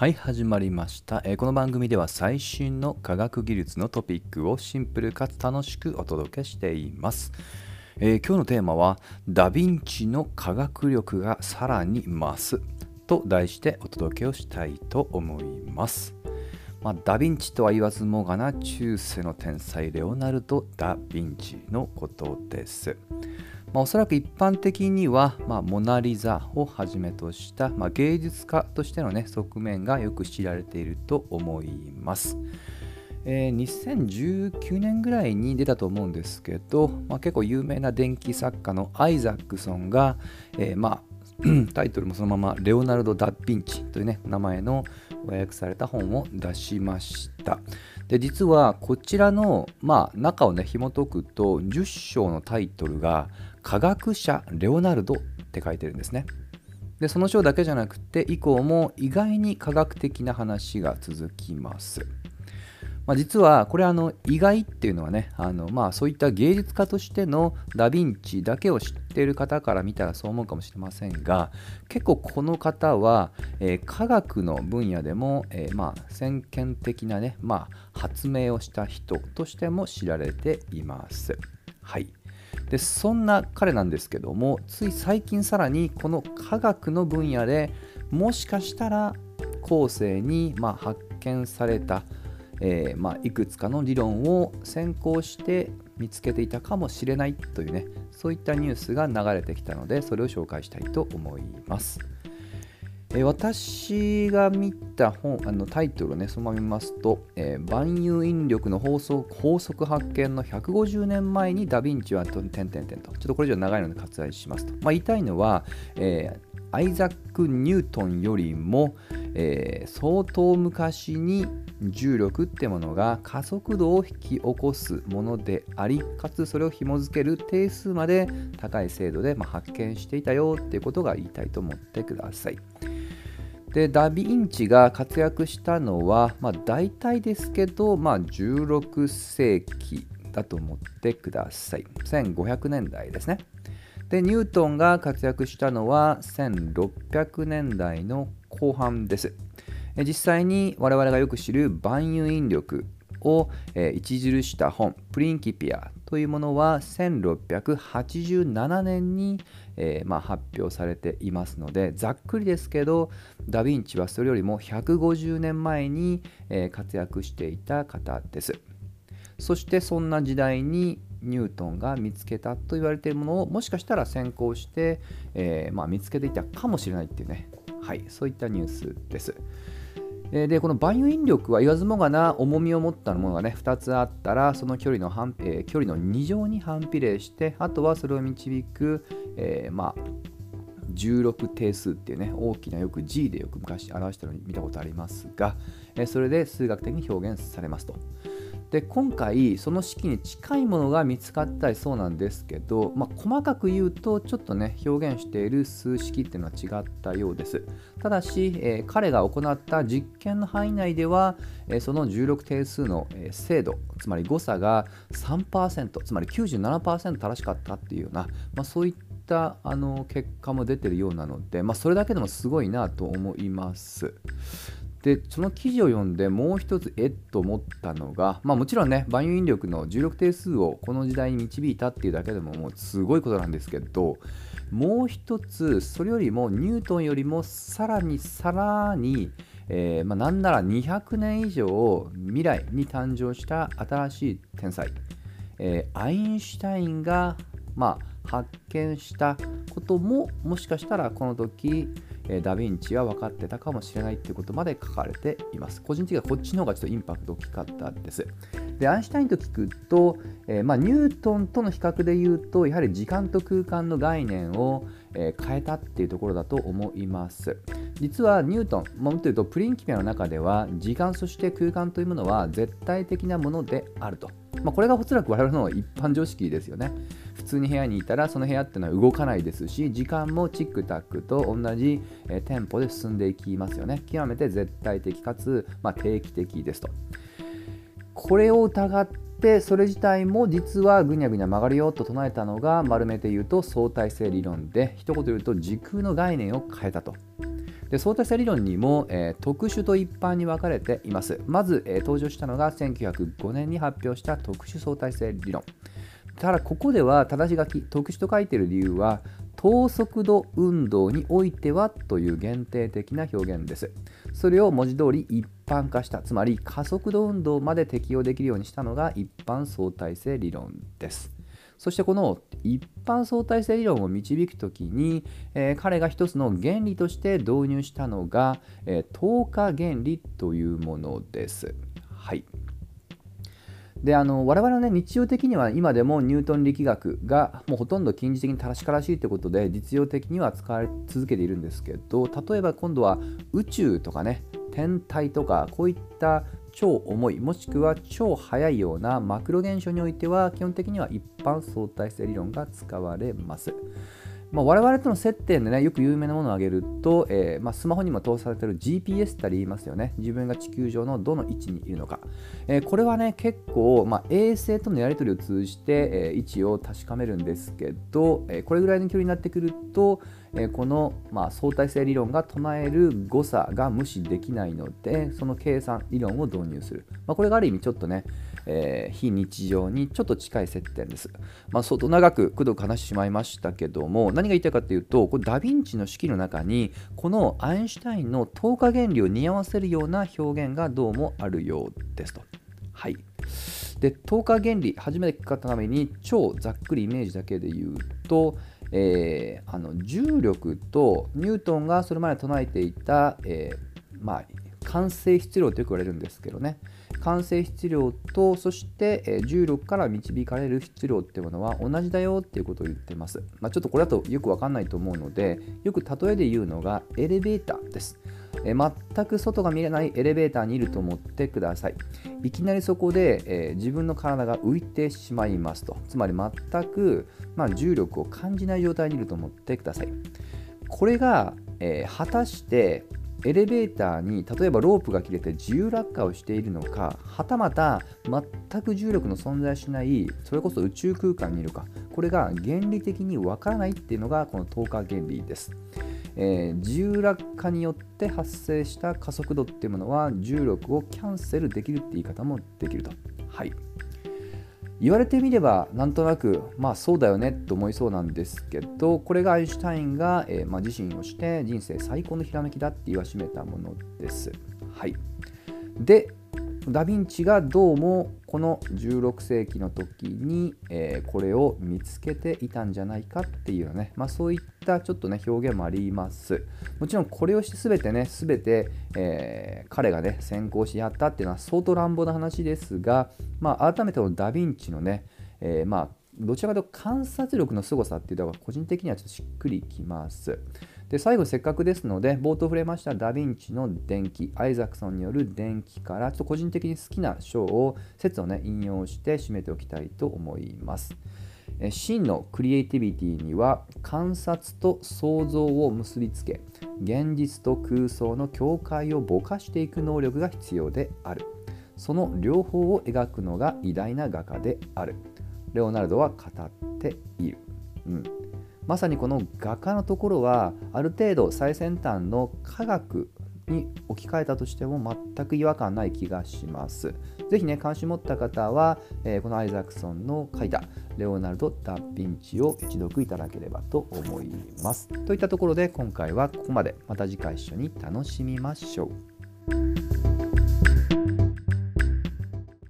はい始まりました、えー、この番組では最新の科学技術のトピックをシンプルかつ楽しくお届けしています、えー、今日のテーマはダヴィンチの科学力がさらに増すと題してお届けをしたいと思います。まあ、ダヴィンチとは言わずもがな中世の天才レオナルド・ダ・ヴィンチのことです。まあ、おそらく一般的には、まあ、モナ・リザをはじめとした、まあ、芸術家としての、ね、側面がよく知られていると思います。えー、2019年ぐらいに出たと思うんですけど、まあ、結構有名な電気作家のアイザックソンが、えー、まあ、タイトルもそのままレオナルド・ダ・ヴィンチという、ね、名前の和訳された本を出しました。で実はこちらの、まあ、中をね紐解くと10章のタイトルが科学者レオナルドって書いてるんですね。でその章だけじゃなくて以降も意外に科学的な話が続きます。まあ、実はこれあの意外っていうのはねあのまあそういった芸術家としてのダ・ヴィンチだけを知っている方から見たらそう思うかもしれませんが結構この方は、えー、科学の分野でも、えー、まあ先見的なね、まあ、発明をした人としても知られています。はいでそんな彼なんですけどもつい最近さらにこの科学の分野でもしかしたら後世にま発見されたえー、まあ、いくつかの理論を先行して見つけていたかもしれないというねそういったニュースが流れてきたのでそれを紹介したいと思います。え、私が見た本あのタイトルをねそのまま見ますと、えー、万有引力の法則法則発見の150年前にダ・ヴィンチはと点々点とちょっとこれ以上長いので割愛しますと、まあ、言いたいのは、えーアイザック・ニュートンよりも、えー、相当昔に重力ってものが加速度を引き起こすものでありかつそれを紐付ける定数まで高い精度で、ま、発見していたよっていうことが言いたいと思ってください。でダ・ヴィンチが活躍したのは、まあ、大体ですけど、まあ、16世紀だと思ってください。1500年代ですね。でニュートンが活躍したのは1600年代の後半です。実際に我々がよく知る万有引力を著した本「プリンキピア」というものは1687年に、え、ま、発表されていますのでざっくりですけどダ・ヴィンチはそれよりも150年前に、え、活躍していた方です。そしてそんな時代にニュートンが見つけたと言われているものをもしかしたら先行して、えー、まあ、見つけていたかもしれないっていうね、はい、そういったニュースです。でこの万有引力は言わずもがな重みを持ったものがね2つあったらその距離の反、えー、距離の2乗に反比例してあとはそれを導く、えー、まあ16定数っていうね大きなよく G でよく昔表したのに見たことありますが、えー、それで数学的に表現されますと。で今回その式に近いものが見つかったりそうなんですけど、まあ、細かく言うとちょっとね表現している数式っていうのは違ったようです。ただし、えー、彼が行った実験の範囲内では、えー、その16定数の、えー、精度つまり誤差が3%つまり97%正しかったっていうような、まあ、そういったあの結果も出てるようなので、まあ、それだけでもすごいなと思います。でその記事を読んでもう一つえっと思ったのが、まあ、もちろんね万有引力の重力定数をこの時代に導いたっていうだけでももうすごいことなんですけどもう一つそれよりもニュートンよりもさらにさらに、えー、まあ、なんなら200年以上未来に誕生した新しい天才、えー、アインシュタインが、まあ、発見したことももしかしたらこの時ダヴィンチは分かってたかもしれないっていうことまで書かれています。個人的にはこっちの方がちょっとインパクト大きかったです。で、アインシュタインと聞くと、えー、まあ、ニュートンとの比較で言うと、やはり時間と空間の概念を、えー、変えたっていうところだと思います。実はニュートン、もっと言うとプリンキピアの中では、時間そして空間というものは絶対的なものであると。まあ、これがおそらく我々の一般常識ですよね。普通に部屋にいたらその部屋っていうのは動かないですし時間もチックタックと同じ、えテンポで進んでいきますよね。極めて絶対的かつ、まあ、定期的ですと。これを疑ってそれ自体も実はぐにゃぐにゃ曲がるよと唱えたのが丸めて言うと相対性理論で一言言うと時空の概念を変えたと。で相対性理論にも、えー、特殊と一般に分かれています。まず、えー、登場したのが1905年に発表した特殊相対性理論。ただここでは正し書き特殊と書いている理由は等速度運動においてはという限定的な表現です。それを文字通り一般化した、つまり加速度運動まで適用できるようにしたのが一般相対性理論です。そしてこの一般相対性理論を導くときに、えー、彼が一つの原理として導入したのが、えー、等価原理というものです。はい。であの我々はね日常的には今でもニュートン力学がもうほとんど近似的に確からしいということで実用的には使われ続けているんですけど例えば今度は宇宙とかね天体とかこういった超重いもしくは超速いようなマクロ現象においては基本的には一般相対性理論が使われます。まあ、我々との接点でね、よく有名なものを挙げると、えー、まあ、スマホにも搭載されている GPS って言いますよね。自分が地球上のどの位置にいるのか。えー、これはね、結構、まあ、衛星とのやり取りを通じて、えー、位置を確かめるんですけど、えこれぐらいの距離になってくると、えこの、ま、相対性理論が唱える誤差が無視できないので、その計算理論を導入する。まこれがある意味ちょっとね、え、非日常にちょっと近い接点です。まあ、相当長くくどく話してしまいましたけども、何が言いたいかというと、これダヴィンチの式の中に、このアインシュタインの等価原理を似合わせるような表現がどうもあるようですと。はい。で、等価原理、初めて聞かったために、超ざっくりイメージだけで言うと、えー、あの重力とニュートンがそれまで唱えていた、えー、まあ、完成質量とよく言われるんですけどね、完成質量とそして、え重力から導かれる質量っていうものは同じだよっていうことを言ってます、まあ、ちょっとこれだとよくわかんないと思うのでよく例えで言うのがエレベーターです。え全く外が見えないエレベーターにいると思ってください。いきなりそこで、えー、自分の体が浮いてしまいますと。つまり全く、まあ、重力を感じない状態にいると思ってください。これが、えー、果たしてエレベーターに例えばロープが切れて自由落下をしているのかはたまた全く重力の存在しないそれこそ宇宙空間にいるかこれが原理的にわからないっていうのがこの等価原理です、えー、自由落下によって発生した加速度っていうものは重力をキャンセルできるって言い方もできると。はい。言われてみればなんとなくまあそうだよねと思いそうなんですけどこれがアインシュタインが、えー、まあ、自身をして人生最高のひらめきだって言わしめたものです。はい、でダ・ヴィンチがどうもこの16世紀の時に、えー、これを見つけていたんじゃないかっていうね、まあ、そういったちょっとね表現もありますもちろんこれをして全てね全て、えー、彼がね先行しやったっていうのは相当乱暴な話ですが、まあ、改めてこのダ・ヴィンチのね、えー、まあどちらかというと観察力の凄さっていうのが個人的にはちょっとしっくりきます。で最後せっかくですので冒頭触れましたダ・ヴィンチの電気アイザクソンによる電気からちょっと個人的に好きな章を説をね引用して締めておきたいと思います。真のクリエイティビティには観察と想像を結びつけ現実と空想の境界をぼかしていく能力が必要である。その両方を描くのが偉大な画家である。レオナルドは語っている、うん。まさにこの画家のところはある程度最先端の科学に置き換えたとしても全く違和感ない気がします。ぜひね、関心持った方は、えー、このアイザクソンの書いたレオナルド・ダ・ヴィンチを一読いただければと思います。といったところで今回はここまで。また次回一緒に楽しみましょう。